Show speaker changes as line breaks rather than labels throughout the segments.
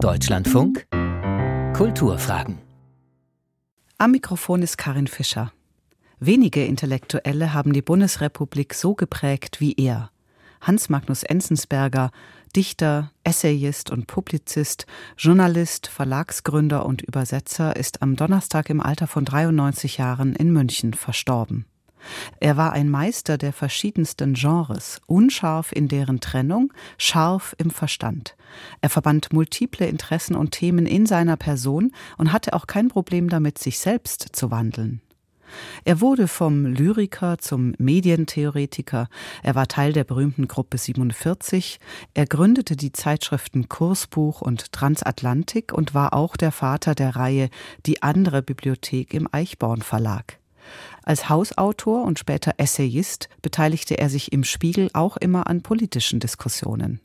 Deutschlandfunk Kulturfragen.
Am Mikrofon ist Karin Fischer. Wenige Intellektuelle haben die Bundesrepublik so geprägt wie er. Hans Magnus Enzensberger, Dichter, Essayist und Publizist, Journalist, Verlagsgründer und Übersetzer, ist am Donnerstag im Alter von 93 Jahren in München verstorben. Er war ein Meister der verschiedensten Genres, unscharf in deren Trennung, scharf im Verstand. Er verband multiple Interessen und Themen in seiner Person und hatte auch kein Problem damit, sich selbst zu wandeln. Er wurde vom Lyriker zum Medientheoretiker, er war Teil der berühmten Gruppe 47, er gründete die Zeitschriften Kursbuch und Transatlantik und war auch der Vater der Reihe Die andere Bibliothek im Eichborn Verlag. Als Hausautor und später Essayist beteiligte er sich im Spiegel auch immer an politischen Diskussionen.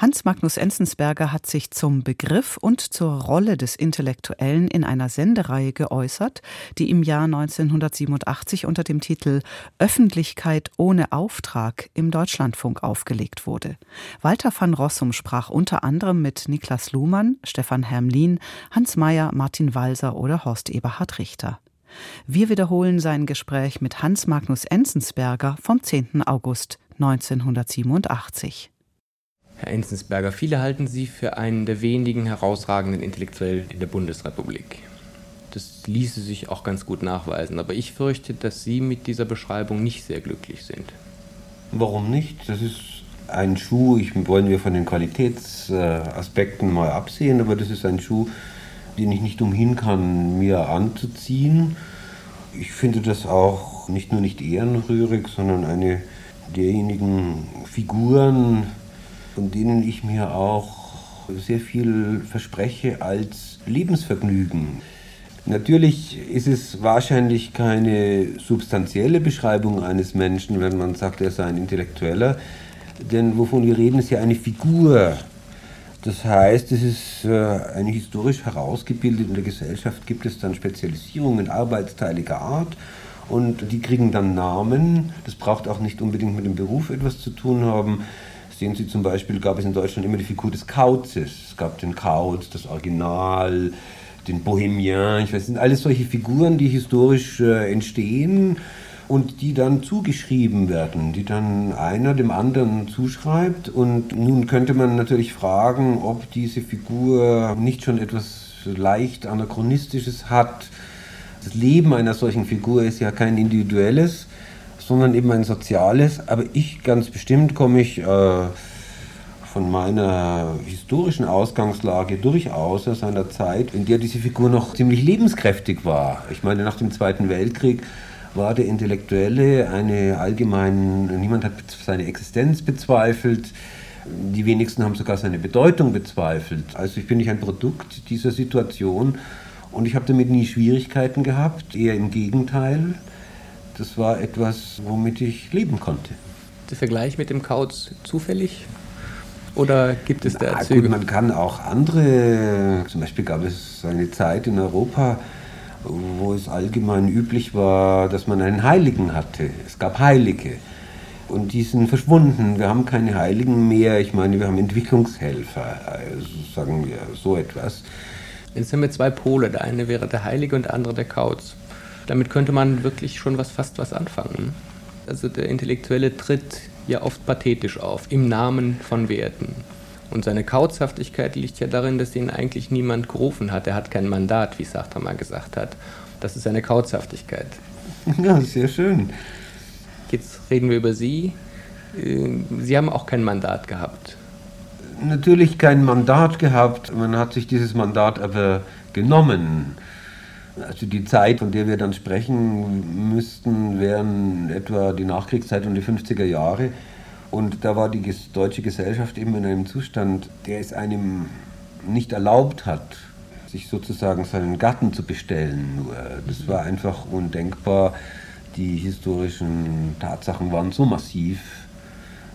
Hans Magnus Enzensberger hat sich zum Begriff und zur Rolle des Intellektuellen in einer Sendereihe geäußert, die im Jahr 1987 unter dem Titel Öffentlichkeit ohne Auftrag im Deutschlandfunk aufgelegt wurde. Walter van Rossum sprach unter anderem mit Niklas Luhmann, Stefan Hermlin, Hans Mayer, Martin Walser oder Horst Eberhard Richter. Wir wiederholen sein Gespräch mit Hans Magnus Enzensberger vom 10. August 1987.
Herr Enzensberger, viele halten Sie für einen der wenigen herausragenden Intellektuellen in der Bundesrepublik. Das ließe sich auch ganz gut nachweisen, aber ich fürchte, dass Sie mit dieser Beschreibung nicht sehr glücklich sind.
Warum nicht? Das ist ein Schuh, ich wollen wir von den Qualitätsaspekten mal absehen, aber das ist ein Schuh, den ich nicht umhin kann, mir anzuziehen. Ich finde das auch nicht nur nicht ehrenrührig, sondern eine derjenigen Figuren, von denen ich mir auch sehr viel verspreche als Lebensvergnügen. Natürlich ist es wahrscheinlich keine substanzielle Beschreibung eines Menschen, wenn man sagt, er sei ein Intellektueller, denn wovon wir reden, ist ja eine Figur. Das heißt, es ist äh, eine historisch herausgebildet. In der Gesellschaft gibt es dann Spezialisierungen arbeitsteiliger Art und die kriegen dann Namen. Das braucht auch nicht unbedingt mit dem Beruf etwas zu tun haben. Sehen Sie zum Beispiel, gab es in Deutschland immer die Figur des Kauzes. Es gab den Kauz, das Original, den Bohemien. Ich weiß, sind alles solche Figuren, die historisch äh, entstehen und die dann zugeschrieben werden, die dann einer dem anderen zuschreibt. Und nun könnte man natürlich fragen, ob diese Figur nicht schon etwas leicht anachronistisches hat. Das Leben einer solchen Figur ist ja kein individuelles, sondern eben ein soziales. Aber ich ganz bestimmt komme ich äh, von meiner historischen Ausgangslage durchaus aus einer Zeit, in der diese Figur noch ziemlich lebenskräftig war. Ich meine, nach dem Zweiten Weltkrieg war der Intellektuelle eine allgemein, niemand hat seine Existenz bezweifelt, die wenigsten haben sogar seine Bedeutung bezweifelt. Also ich bin nicht ein Produkt dieser Situation und ich habe damit nie Schwierigkeiten gehabt, eher im Gegenteil. Das war etwas, womit ich leben konnte.
Der Vergleich mit dem Kauz zufällig? Oder gibt es da
Na, Gut, man kann auch andere, zum Beispiel gab es eine Zeit in Europa, wo es allgemein üblich war, dass man einen Heiligen hatte. Es gab Heilige. Und die sind verschwunden. Wir haben keine Heiligen mehr. Ich meine, wir haben Entwicklungshelfer, also sagen wir so etwas.
Jetzt haben wir zwei Pole. Der eine wäre der Heilige und der andere der Kauz. Damit könnte man wirklich schon was, fast was anfangen. Also der Intellektuelle tritt ja oft pathetisch auf, im Namen von Werten. Und seine Kauzhaftigkeit liegt ja darin, dass ihn eigentlich niemand gerufen hat. Er hat kein Mandat, wie Sartre mal gesagt hat. Das ist seine Kauzhaftigkeit.
Ja, sehr schön.
Jetzt reden wir über Sie. Äh, Sie haben auch kein Mandat gehabt.
Natürlich kein Mandat gehabt. Man hat sich dieses Mandat aber genommen. Also die Zeit, von der wir dann sprechen müssten, wären etwa die Nachkriegszeit und die 50er Jahre. Und da war die deutsche Gesellschaft eben in einem Zustand, der es einem nicht erlaubt hat, sich sozusagen seinen Gatten zu bestellen. Nur das war einfach undenkbar. Die historischen Tatsachen waren so massiv,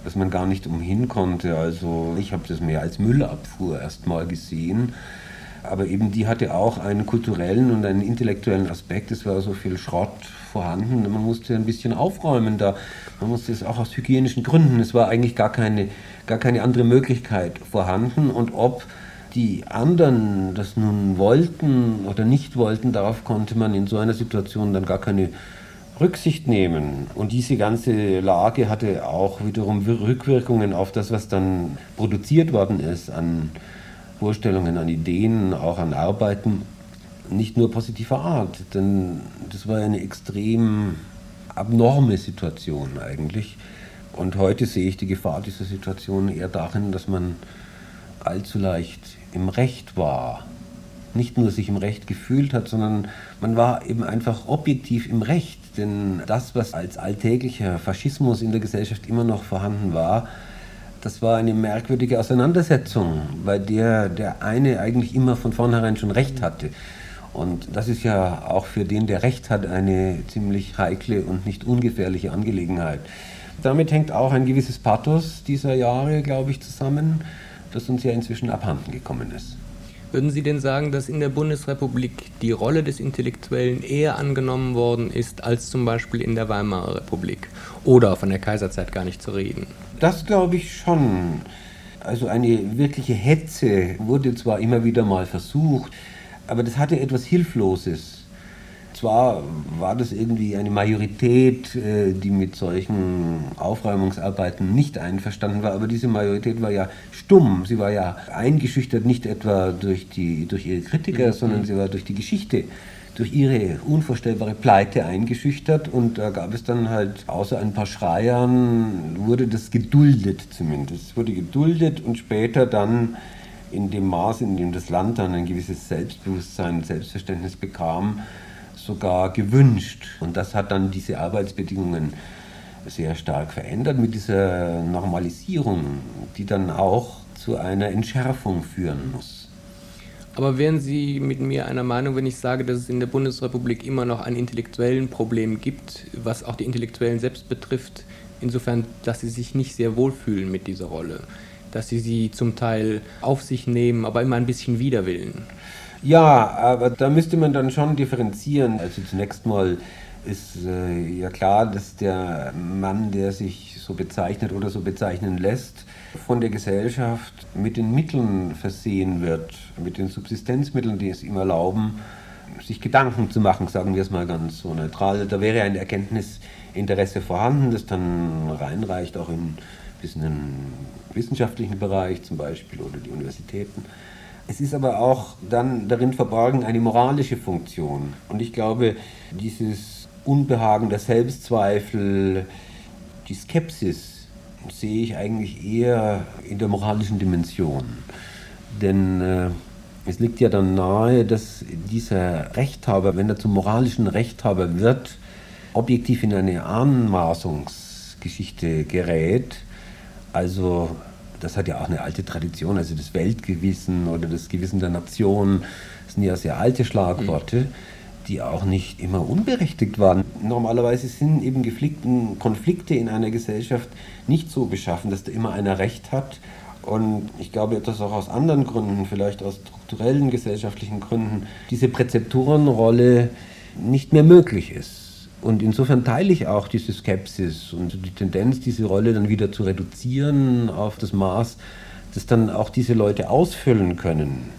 dass man gar nicht umhin konnte. Also ich habe das mehr als Müllabfuhr erstmal gesehen. Aber eben die hatte auch einen kulturellen und einen intellektuellen Aspekt. Es war so viel Schrott vorhanden. Man musste ein bisschen aufräumen da. Man musste es auch aus hygienischen Gründen. Es war eigentlich gar keine, gar keine andere Möglichkeit vorhanden. Und ob die anderen das nun wollten oder nicht wollten, darauf konnte man in so einer Situation dann gar keine Rücksicht nehmen. Und diese ganze Lage hatte auch wiederum Rückwirkungen auf das, was dann produziert worden ist an Vorstellungen, an Ideen, auch an Arbeiten. Nicht nur positiver Art, denn das war eine extrem abnorme Situation eigentlich. Und heute sehe ich die Gefahr dieser Situation eher darin, dass man allzu leicht im Recht war. Nicht nur sich im Recht gefühlt hat, sondern man war eben einfach objektiv im Recht. Denn das, was als alltäglicher Faschismus in der Gesellschaft immer noch vorhanden war, das war eine merkwürdige Auseinandersetzung, bei der der eine eigentlich immer von vornherein schon Recht hatte. Und das ist ja auch für den, der Recht hat, eine ziemlich heikle und nicht ungefährliche Angelegenheit. Damit hängt auch ein gewisses Pathos dieser Jahre, glaube ich, zusammen, das uns ja inzwischen abhanden gekommen ist.
Würden Sie denn sagen, dass in der Bundesrepublik die Rolle des Intellektuellen eher angenommen worden ist als zum Beispiel in der Weimarer Republik? Oder von der Kaiserzeit gar nicht zu reden?
Das glaube ich schon. Also eine wirkliche Hetze wurde zwar immer wieder mal versucht, aber das hatte etwas Hilfloses. Zwar war das irgendwie eine Majorität, äh, die mit solchen Aufräumungsarbeiten nicht einverstanden war, aber diese Majorität war ja stumm. Sie war ja eingeschüchtert nicht etwa durch, die, durch ihre Kritiker, mhm. sondern sie war durch die Geschichte, durch ihre unvorstellbare Pleite eingeschüchtert und da gab es dann halt, außer ein paar Schreiern, wurde das geduldet zumindest. Es wurde geduldet und später dann in dem Maß, in dem das Land dann ein gewisses Selbstbewusstsein, Selbstverständnis bekam, sogar gewünscht. Und das hat dann diese Arbeitsbedingungen sehr stark verändert mit dieser Normalisierung, die dann auch zu einer Entschärfung führen muss.
Aber wären Sie mit mir einer Meinung, wenn ich sage, dass es in der Bundesrepublik immer noch ein intellektuellen Problem gibt, was auch die Intellektuellen selbst betrifft, insofern, dass sie sich nicht sehr wohlfühlen mit dieser Rolle, dass sie sie zum Teil auf sich nehmen, aber immer ein bisschen widerwillen?
Ja, aber da müsste man dann schon differenzieren. Also zunächst mal ist äh, ja klar, dass der Mann, der sich so bezeichnet oder so bezeichnen lässt, von der Gesellschaft mit den Mitteln versehen wird, mit den Subsistenzmitteln, die es ihm erlauben, sich Gedanken zu machen, sagen wir es mal ganz so neutral. Da wäre ein Erkenntnisinteresse vorhanden, das dann reinreicht auch in, bis in den wissenschaftlichen Bereich zum Beispiel oder die Universitäten. Es ist aber auch dann darin verborgen eine moralische Funktion. Und ich glaube, dieses Unbehagen, der Selbstzweifel, die Skepsis sehe ich eigentlich eher in der moralischen Dimension. Denn äh, es liegt ja dann nahe, dass dieser Rechthaber, wenn er zum moralischen Rechthaber wird, objektiv in eine Anmaßungsgeschichte gerät. Also das hat ja auch eine alte Tradition, also das Weltgewissen oder das Gewissen der Nation, sind ja sehr alte Schlagworte. Die auch nicht immer unberechtigt waren. Normalerweise sind eben Geflikten, Konflikte in einer Gesellschaft nicht so beschaffen, dass da immer einer Recht hat. Und ich glaube, dass auch aus anderen Gründen, vielleicht aus strukturellen gesellschaftlichen Gründen, diese Präzeptorenrolle nicht mehr möglich ist. Und insofern teile ich auch diese Skepsis und die Tendenz, diese Rolle dann wieder zu reduzieren auf das Maß, das dann auch diese Leute ausfüllen können.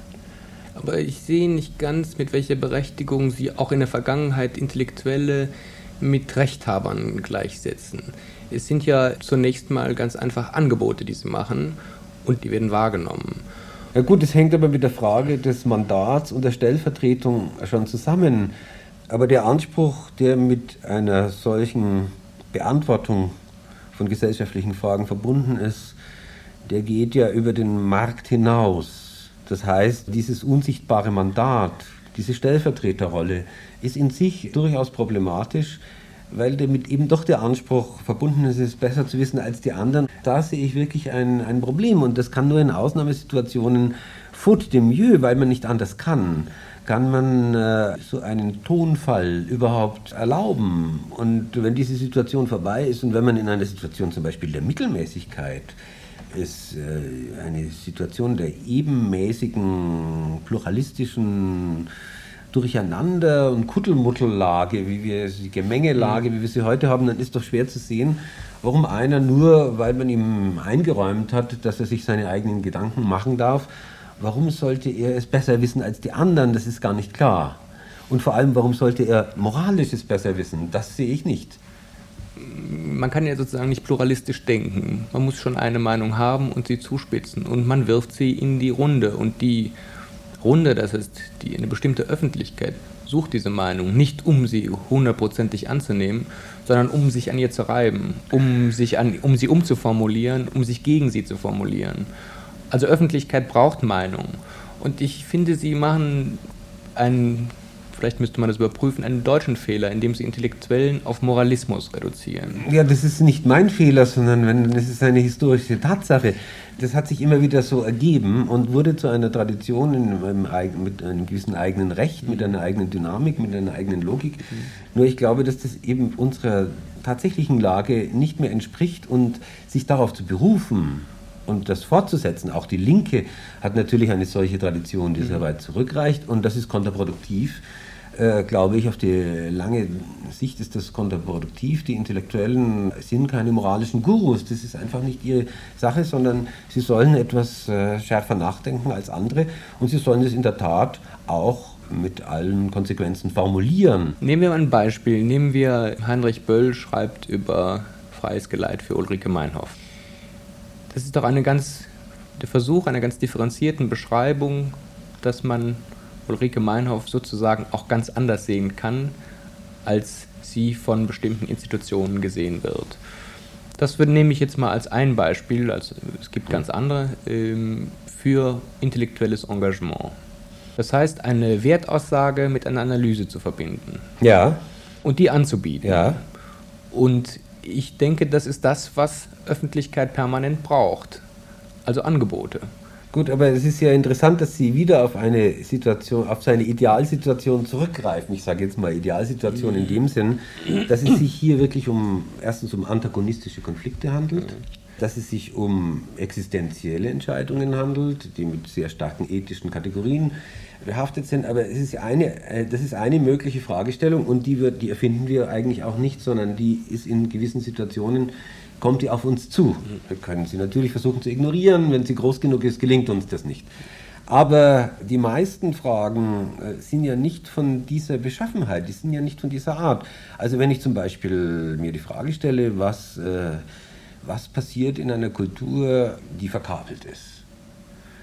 Aber ich sehe nicht ganz, mit welcher Berechtigung Sie auch in der Vergangenheit Intellektuelle mit Rechthabern gleichsetzen. Es sind ja zunächst mal ganz einfach Angebote, die sie machen und die werden wahrgenommen.
Ja gut, es hängt aber mit der Frage des Mandats und der Stellvertretung schon zusammen. Aber der Anspruch, der mit einer solchen Beantwortung von gesellschaftlichen Fragen verbunden ist, der geht ja über den Markt hinaus. Das heißt, dieses unsichtbare Mandat, diese Stellvertreterrolle ist in sich durchaus problematisch, weil damit eben doch der Anspruch verbunden ist, es besser zu wissen als die anderen. Da sehe ich wirklich ein, ein Problem und das kann nur in Ausnahmesituationen faute de mieux, weil man nicht anders kann kann man äh, so einen Tonfall überhaupt erlauben? Und wenn diese Situation vorbei ist und wenn man in einer Situation zum Beispiel der Mittelmäßigkeit ist, äh, eine Situation der ebenmäßigen, pluralistischen Durcheinander- und Kuddelmuttellage, wie wir die Gemengelage, wie wir sie heute haben, dann ist doch schwer zu sehen, warum einer nur, weil man ihm eingeräumt hat, dass er sich seine eigenen Gedanken machen darf, warum sollte er es besser wissen als die anderen? Das ist gar nicht klar. Und vor allem, warum sollte er moralisches besser wissen? Das sehe ich nicht.
Man kann ja sozusagen nicht pluralistisch denken. Man muss schon eine Meinung haben und sie zuspitzen. Und man wirft sie in die Runde. Und die Runde, das heißt die, eine bestimmte Öffentlichkeit, sucht diese Meinung nicht, um sie hundertprozentig anzunehmen, sondern um sich an ihr zu reiben, um, sich an, um sie umzuformulieren, um sich gegen sie zu formulieren. Also Öffentlichkeit braucht Meinung. Und ich finde, sie machen einen vielleicht müsste man das überprüfen, einen deutschen Fehler, indem sie Intellektuellen auf Moralismus reduzieren.
Ja, das ist nicht mein Fehler, sondern wenn, das ist eine historische Tatsache. Das hat sich immer wieder so ergeben und wurde zu einer Tradition in, in, mit einem gewissen eigenen Recht, mit einer eigenen Dynamik, mit einer eigenen Logik. Nur ich glaube, dass das eben unserer tatsächlichen Lage nicht mehr entspricht und sich darauf zu berufen, und das fortzusetzen. Auch die Linke hat natürlich eine solche Tradition, die sehr mhm. weit zurückreicht und das ist kontraproduktiv äh, glaube ich, auf die lange Sicht ist das kontraproduktiv. Die Intellektuellen sind keine moralischen Gurus. Das ist einfach nicht ihre Sache, sondern sie sollen etwas äh, schärfer nachdenken als andere und sie sollen es in der Tat auch mit allen Konsequenzen formulieren.
Nehmen wir mal ein Beispiel. Nehmen wir Heinrich Böll schreibt über freies Geleit für Ulrike Meinhoff. Das ist doch eine ganz, der Versuch einer ganz differenzierten Beschreibung, dass man Ulrike Meinhoff sozusagen auch ganz anders sehen kann, als sie von bestimmten Institutionen gesehen wird. Das nehme ich jetzt mal als ein Beispiel, also es gibt ganz andere, ähm, für intellektuelles Engagement. Das heißt, eine Wertaussage mit einer Analyse zu verbinden.
Ja.
Und die anzubieten.
Ja.
Und ich denke, das ist das, was Öffentlichkeit permanent braucht. Also Angebote.
Gut, aber es ist ja interessant, dass Sie wieder auf eine Situation, auf seine Idealsituation zurückgreifen. Ich sage jetzt mal Idealsituation in dem Sinn, dass es sich hier wirklich um erstens um antagonistische Konflikte handelt, dass es sich um existenzielle Entscheidungen handelt, die mit sehr starken ethischen Kategorien behaftet sind. Aber es ist eine, äh, das ist eine mögliche Fragestellung und die, wird, die erfinden wir eigentlich auch nicht, sondern die ist in gewissen Situationen kommt die auf uns zu. Wir können sie natürlich versuchen zu ignorieren. Wenn sie groß genug ist, gelingt uns das nicht. Aber die meisten Fragen äh, sind ja nicht von dieser Beschaffenheit, die sind ja nicht von dieser Art. Also wenn ich zum Beispiel mir die Frage stelle, was, äh, was passiert in einer Kultur, die verkabelt ist,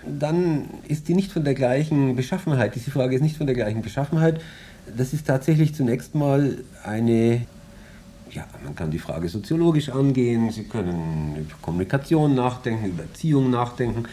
dann ist die nicht von der gleichen Beschaffenheit. Diese Frage ist nicht von der gleichen Beschaffenheit. Das ist tatsächlich zunächst mal eine ja, man kann die Frage soziologisch angehen, Sie können über Kommunikation nachdenken, über Erziehung nachdenken.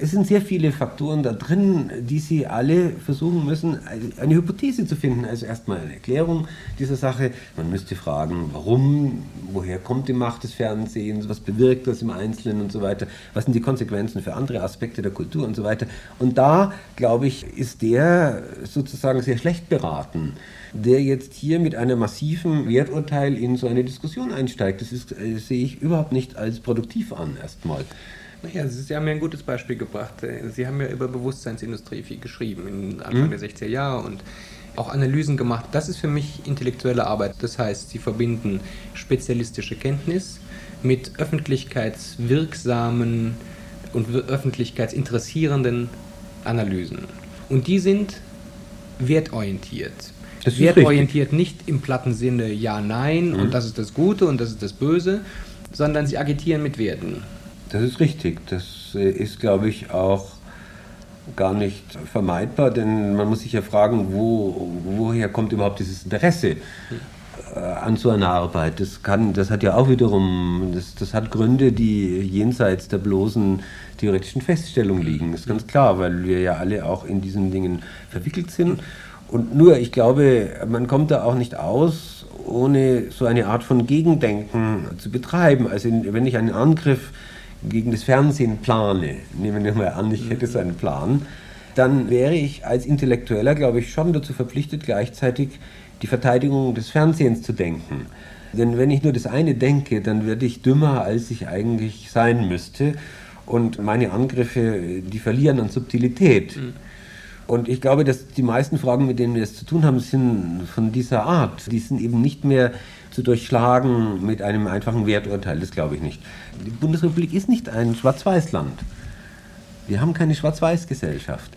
Es sind sehr viele Faktoren da drin, die Sie alle versuchen müssen, eine Hypothese zu finden. Also erstmal eine Erklärung dieser Sache. Man müsste fragen, warum, woher kommt die Macht des Fernsehens, was bewirkt das im Einzelnen und so weiter, was sind die Konsequenzen für andere Aspekte der Kultur und so weiter. Und da, glaube ich, ist der sozusagen sehr schlecht beraten der jetzt hier mit einem massiven Werturteil in so eine Diskussion einsteigt. Das ist, äh, sehe ich überhaupt nicht als produktiv an, erstmal.
Naja, Sie haben ja ein gutes Beispiel gebracht. Äh, Sie haben ja über Bewusstseinsindustrie viel geschrieben, Anfang mhm. der 60er Jahre und auch Analysen gemacht. Das ist für mich intellektuelle Arbeit. Das heißt, Sie verbinden spezialistische Kenntnis mit öffentlichkeitswirksamen und öffentlichkeitsinteressierenden Analysen. Und die sind wertorientiert. Das wertorientiert nicht im platten Sinne Ja, Nein mhm. und das ist das Gute und das ist das Böse, sondern sie agitieren mit Werten.
Das ist richtig. Das äh, ist, glaube ich, auch gar nicht vermeidbar, denn man muss sich ja fragen, wo, woher kommt überhaupt dieses Interesse äh, an so einer Arbeit. Das, kann, das hat ja auch wiederum, das, das hat Gründe, die jenseits der bloßen theoretischen Feststellung liegen. Das ist ganz klar, weil wir ja alle auch in diesen Dingen verwickelt sind. Und nur, ich glaube, man kommt da auch nicht aus, ohne so eine Art von Gegendenken zu betreiben. Also wenn ich einen Angriff gegen das Fernsehen plane, nehmen wir mal an, ich hätte so einen Plan, dann wäre ich als Intellektueller, glaube ich, schon dazu verpflichtet, gleichzeitig die Verteidigung des Fernsehens zu denken. Denn wenn ich nur das eine denke, dann werde ich dümmer, als ich eigentlich sein müsste. Und meine Angriffe, die verlieren an Subtilität. Mhm. Und ich glaube, dass die meisten Fragen, mit denen wir es zu tun haben, sind von dieser Art. Die sind eben nicht mehr zu durchschlagen mit einem einfachen Werturteil. Das glaube ich nicht. Die Bundesrepublik ist nicht ein Schwarz-Weiß-Land. Wir haben keine Schwarz-Weiß-Gesellschaft.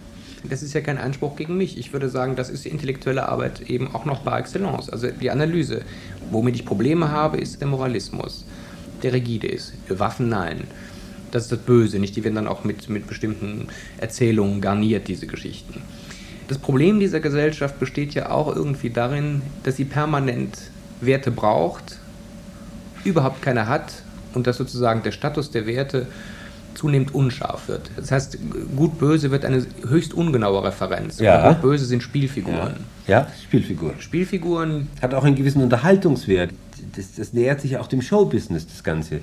Das ist ja kein Anspruch gegen mich. Ich würde sagen, das ist intellektuelle Arbeit eben auch noch par excellence. Also die Analyse. Womit ich Probleme habe, ist der Moralismus, der rigide ist. Waffen nein. Das ist das Böse, nicht? Die werden dann auch mit, mit bestimmten Erzählungen garniert, diese Geschichten. Das Problem dieser Gesellschaft besteht ja auch irgendwie darin, dass sie permanent Werte braucht, überhaupt keine hat und dass sozusagen der Status der Werte zunehmend unscharf wird. Das heißt, gut-böse wird eine höchst ungenaue Referenz.
Ja.
Gut-böse sind Spielfiguren.
Ja. ja, Spielfiguren.
Spielfiguren.
Hat auch einen gewissen Unterhaltungswert. Das, das nähert sich auch dem Showbusiness, das Ganze.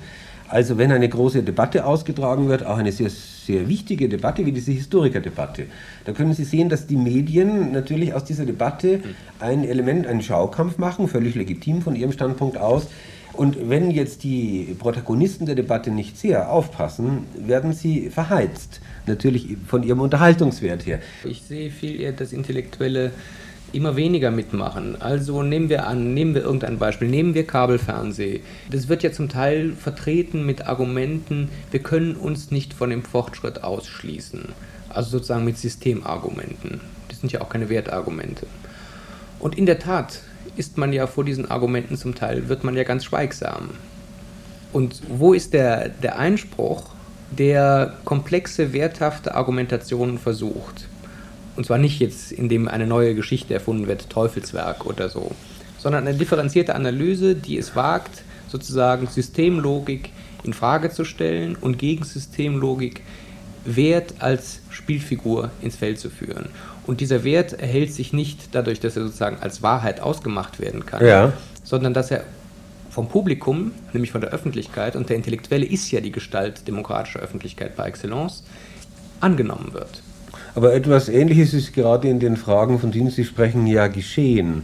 Also wenn eine große Debatte ausgetragen wird, auch eine sehr, sehr wichtige Debatte wie diese Historikerdebatte, da können Sie sehen, dass die Medien natürlich aus dieser Debatte ein Element, einen Schaukampf machen, völlig legitim von ihrem Standpunkt aus. Und wenn jetzt die Protagonisten der Debatte nicht sehr aufpassen, werden sie verheizt. Natürlich von ihrem Unterhaltungswert her.
Ich sehe viel eher das Intellektuelle immer weniger mitmachen. Also nehmen wir an, nehmen wir irgendein Beispiel, nehmen wir Kabelfernsehen. Das wird ja zum Teil vertreten mit Argumenten, wir können uns nicht von dem Fortschritt ausschließen. Also sozusagen mit Systemargumenten. Das sind ja auch keine Wertargumente. Und in der Tat ist man ja vor diesen Argumenten zum Teil, wird man ja ganz schweigsam. Und wo ist der, der Einspruch, der komplexe, werthafte Argumentationen versucht? Und zwar nicht jetzt, indem eine neue Geschichte erfunden wird, Teufelswerk oder so, sondern eine differenzierte Analyse, die es wagt, sozusagen Systemlogik in Frage zu stellen und gegen Systemlogik Wert als Spielfigur ins Feld zu führen. Und dieser Wert erhält sich nicht dadurch, dass er sozusagen als Wahrheit ausgemacht werden kann,
Ja.
sondern dass er vom Publikum, nämlich von der Öffentlichkeit, und der Intellektuelle ist ja die Gestalt demokratischer Öffentlichkeit par excellence, angenommen wird.
Aber etwas Ähnliches ist gerade in den Fragen, von denen Sie sprechen, ja geschehen.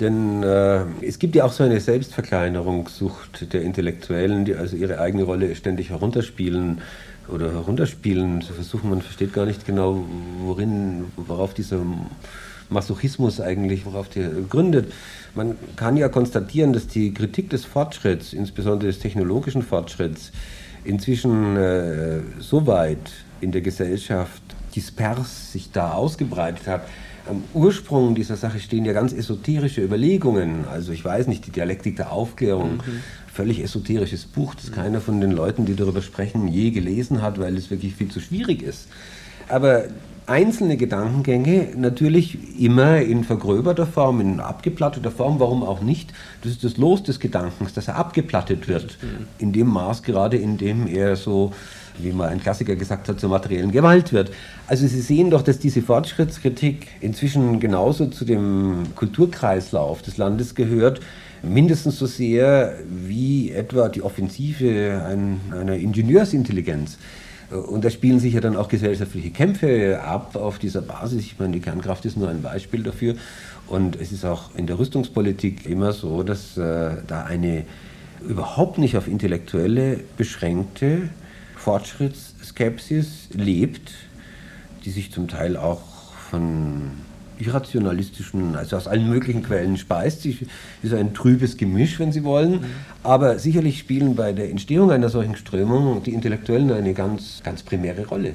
Denn äh, es gibt ja auch so eine Selbstverkleinerungssucht der Intellektuellen, die also ihre eigene Rolle ständig herunterspielen oder herunterspielen. Sie versuchen, man versteht gar nicht genau, worin, worauf dieser Masochismus eigentlich, worauf der gründet. Man kann ja konstatieren, dass die Kritik des Fortschritts, insbesondere des technologischen Fortschritts, inzwischen äh, so weit in der Gesellschaft dispers sich da ausgebreitet hat. Am Ursprung dieser Sache stehen ja ganz esoterische Überlegungen. Also ich weiß nicht, die Dialektik der Aufklärung, völlig esoterisches Buch, das keiner von den Leuten, die darüber sprechen, je gelesen hat, weil es wirklich viel zu schwierig ist. Aber einzelne Gedankengänge natürlich immer in vergröberter Form, in abgeplatteter Form, warum auch nicht. Das ist das Los des Gedankens, dass er abgeplattet wird. In dem Maß gerade, in dem er so, wie mal ein Klassiker gesagt hat, zur materiellen Gewalt wird. Also Sie sehen doch, dass diese Fortschrittskritik inzwischen genauso zu dem Kulturkreislauf des Landes gehört, mindestens so sehr wie etwa die Offensive ein, einer Ingenieursintelligenz. Und da spielen sich ja dann auch gesellschaftliche Kämpfe ab auf dieser Basis. Ich meine, die Kernkraft ist nur ein Beispiel dafür. Und es ist auch in der Rüstungspolitik immer so, dass äh, da eine überhaupt nicht auf Intellektuelle beschränkte Fortschrittsskepsis lebt, die sich zum Teil auch von irrationalistischen, also aus allen möglichen Quellen speist. Sie ist ein trübes Gemisch, wenn Sie wollen. Aber sicherlich spielen bei der Entstehung einer solchen Strömung die Intellektuellen eine ganz, ganz primäre Rolle.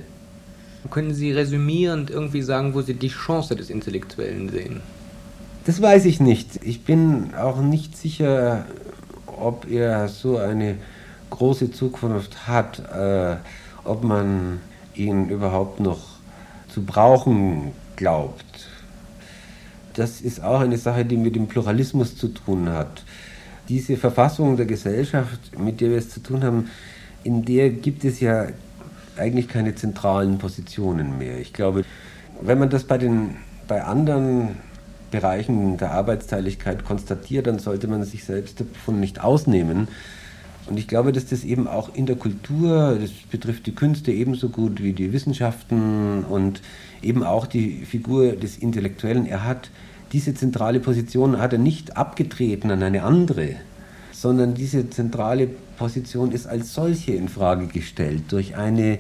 Können Sie resümierend irgendwie sagen, wo Sie die Chance des Intellektuellen sehen?
Das weiß ich nicht. Ich bin auch nicht sicher, ob er so eine große Zukunft hat, äh, ob man ihn überhaupt noch zu brauchen glaubt. Das ist auch eine Sache, die mit dem Pluralismus zu tun hat. Diese Verfassung der Gesellschaft, mit der wir es zu tun haben, in der gibt es ja eigentlich keine zentralen Positionen mehr. Ich glaube, wenn man das bei, den, bei anderen Bereichen der Arbeitsteiligkeit konstatiert, dann sollte man sich selbst davon nicht ausnehmen. Und ich glaube, dass das eben auch in der Kultur, das betrifft die Künste ebenso gut wie die Wissenschaften und eben auch die Figur des Intellektuellen, er hat diese zentrale Position hat er nicht abgetreten an eine andere, sondern diese zentrale Position ist als solche in Frage gestellt durch eine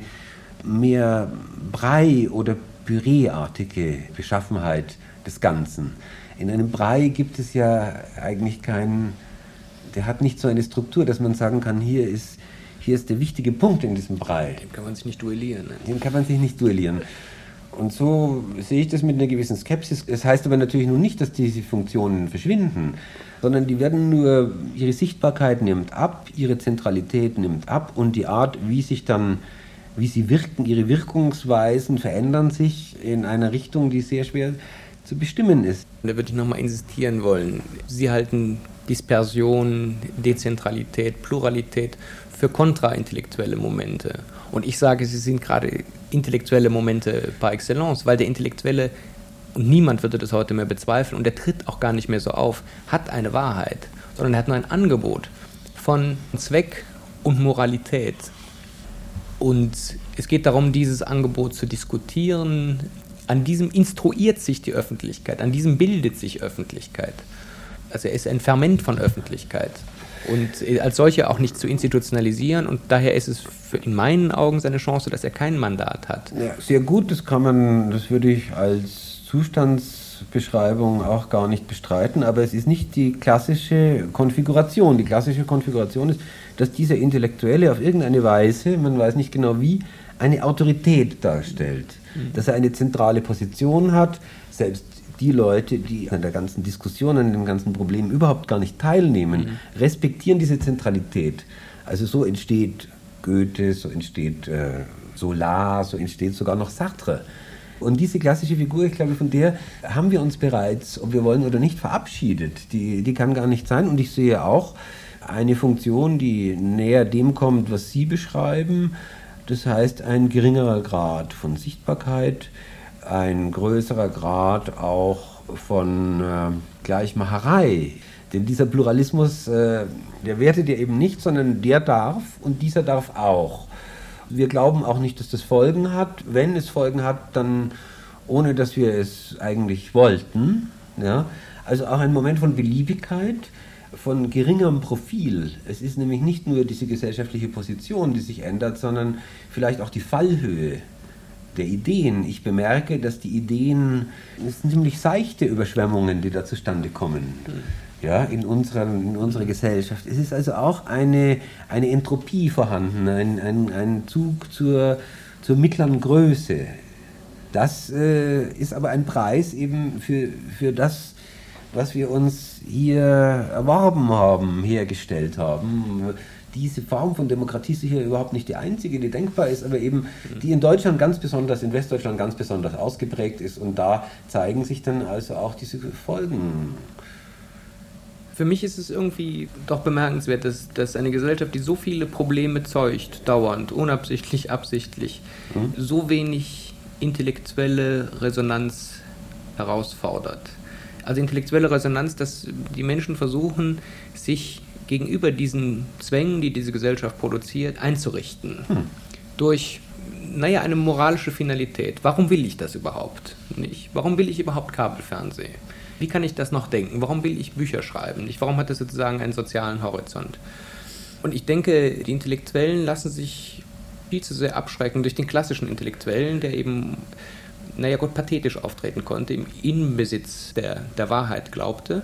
mehr Brei- oder Püreeartige Beschaffenheit des Ganzen. In einem Brei gibt es ja eigentlich keinen, der hat nicht so eine Struktur, dass man sagen kann, hier ist hier ist der wichtige Punkt in diesem Brei.
Dem kann man sich nicht duellieren. Ne?
Dem kann man sich nicht duellieren. Und so sehe ich das mit einer gewissen Skepsis. Es das heißt aber natürlich nur nicht, dass diese Funktionen verschwinden, sondern die werden nur, ihre Sichtbarkeit nimmt ab, ihre Zentralität nimmt ab und die Art, wie sich dann, wie sie wirken, ihre Wirkungsweisen verändern sich in einer Richtung, die sehr schwer zu bestimmen ist.
Da würde ich nochmal insistieren wollen. Sie halten Dispersion, Dezentralität, Pluralität für kontraintellektuelle Momente. Und ich sage, sie sind gerade intellektuelle Momente par excellence, weil der Intellektuelle, und niemand würde das heute mehr bezweifeln, und der tritt auch gar nicht mehr so auf, hat eine Wahrheit, sondern er hat nur ein Angebot von Zweck und Moralität. Und es geht darum, dieses Angebot zu diskutieren. An diesem instruiert sich die Öffentlichkeit, an diesem bildet sich Öffentlichkeit. Also er ist ein Ferment von Öffentlichkeit und als solche auch nicht zu institutionalisieren. Und daher ist es in meinen Augen seine Chance, dass er kein Mandat hat.
Ja, sehr gut, das kann man, das würde ich als Zustandsbeschreibung auch gar nicht bestreiten, aber es ist nicht die klassische Konfiguration. Die klassische Konfiguration ist, dass dieser Intellektuelle auf irgendeine Weise, man weiß nicht genau wie, eine Autorität darstellt, mhm. dass er eine zentrale Position hat, selbst die Leute, die an der ganzen Diskussion, an dem ganzen Problem überhaupt gar nicht teilnehmen, mhm. respektieren diese Zentralität. Also so entsteht Goethe, so entsteht äh, Solar, so entsteht sogar noch Sartre. Und diese klassische Figur, ich glaube, von der haben wir uns bereits, ob wir wollen oder nicht, verabschiedet. Die, die kann gar nicht sein. Und ich sehe auch eine Funktion, die näher dem kommt, was Sie beschreiben. Das heißt, ein geringerer Grad von Sichtbarkeit, ein größerer Grad auch von äh, Gleichmacherei. Denn dieser Pluralismus, äh, der wertet ja eben nicht, sondern der darf und dieser darf auch. Wir glauben auch nicht, dass das Folgen hat. Wenn es Folgen hat, dann ohne dass wir es eigentlich wollten. Ja? Also auch ein Moment von Beliebigkeit, von geringerem Profil. Es ist nämlich nicht nur diese gesellschaftliche Position, die sich ändert, sondern vielleicht auch die Fallhöhe der Ideen. Ich bemerke, dass die Ideen, es sind ziemlich seichte Überschwemmungen, die da zustande kommen. Ja, in, unserer, in unserer Gesellschaft. Es ist also auch eine, eine Entropie vorhanden, ein, ein, ein Zug zur, zur mittleren Größe. Das äh, ist aber ein Preis eben für, für das, was wir uns hier erworben haben, hergestellt haben diese Form von Demokratie sicher überhaupt nicht die einzige, die denkbar ist, aber eben die in Deutschland ganz besonders, in Westdeutschland ganz besonders ausgeprägt ist. Und da zeigen sich dann also auch diese Folgen.
Für mich ist es irgendwie doch bemerkenswert, dass, dass eine Gesellschaft, die so viele Probleme zeugt, dauernd, unabsichtlich, absichtlich, mhm. so wenig intellektuelle Resonanz herausfordert. Also intellektuelle Resonanz, dass die Menschen versuchen, sich gegenüber diesen Zwängen, die diese Gesellschaft produziert, einzurichten. Hm. Durch, naja, eine moralische Finalität. Warum will ich das überhaupt nicht? Warum will ich überhaupt Kabelfernsehen? Wie kann ich das noch denken? Warum will ich Bücher schreiben? Nicht? Warum hat das sozusagen einen sozialen Horizont? Und ich denke, die Intellektuellen lassen sich viel zu sehr abschrecken durch den klassischen Intellektuellen, der eben, naja Gott, pathetisch auftreten konnte, im Innenbesitz der, der Wahrheit glaubte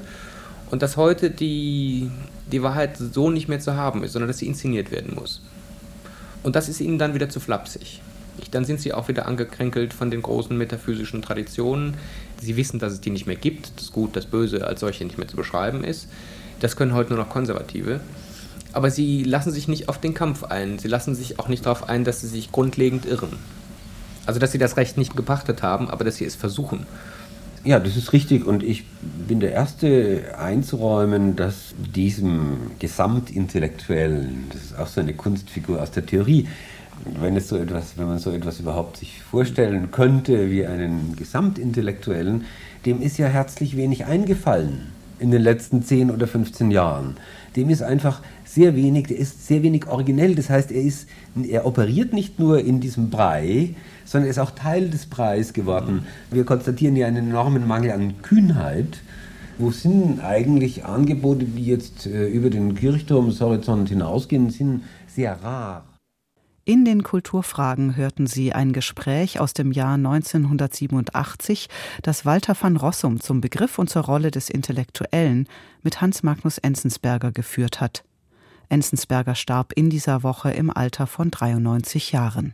und dass heute die, die Wahrheit so nicht mehr zu haben ist, sondern dass sie inszeniert werden muss. Und das ist ihnen dann wieder zu flapsig. Dann sind sie auch wieder angekränkelt von den großen metaphysischen Traditionen. Sie wissen, dass es die nicht mehr gibt, das Gut, das Böse als solche nicht mehr zu beschreiben ist. Das können heute nur noch Konservative. Aber sie lassen sich nicht auf den Kampf ein. Sie lassen sich auch nicht darauf ein, dass sie sich grundlegend irren. Also, dass sie das Recht nicht gepachtet haben, aber dass sie es versuchen.
Ja, das ist richtig und ich bin der Erste einzuräumen, dass diesem Gesamtintellektuellen, das ist auch so eine Kunstfigur aus der Theorie, wenn es so etwas, wenn man so etwas überhaupt sich vorstellen könnte wie einen Gesamtintellektuellen, dem ist ja herzlich wenig eingefallen in den letzten 10 oder 15 Jahren. Dem ist einfach sehr wenig, der ist sehr wenig originell. Das heißt, er ist, er operiert nicht nur in diesem Brei, sondern ist auch Teil des Preises geworden. Wir konstatieren ja einen enormen Mangel an Kühnheit. Wo sind eigentlich Angebote, die jetzt äh, über den Kirchturmshorizont hinausgehen, sind sehr rar.
In den Kulturfragen hörten Sie ein Gespräch aus dem Jahr 1987, das Walter van Rossum zum Begriff und zur Rolle des Intellektuellen mit Hans Magnus Enzensberger geführt hat. Enzensberger starb in dieser Woche im Alter von 93 Jahren.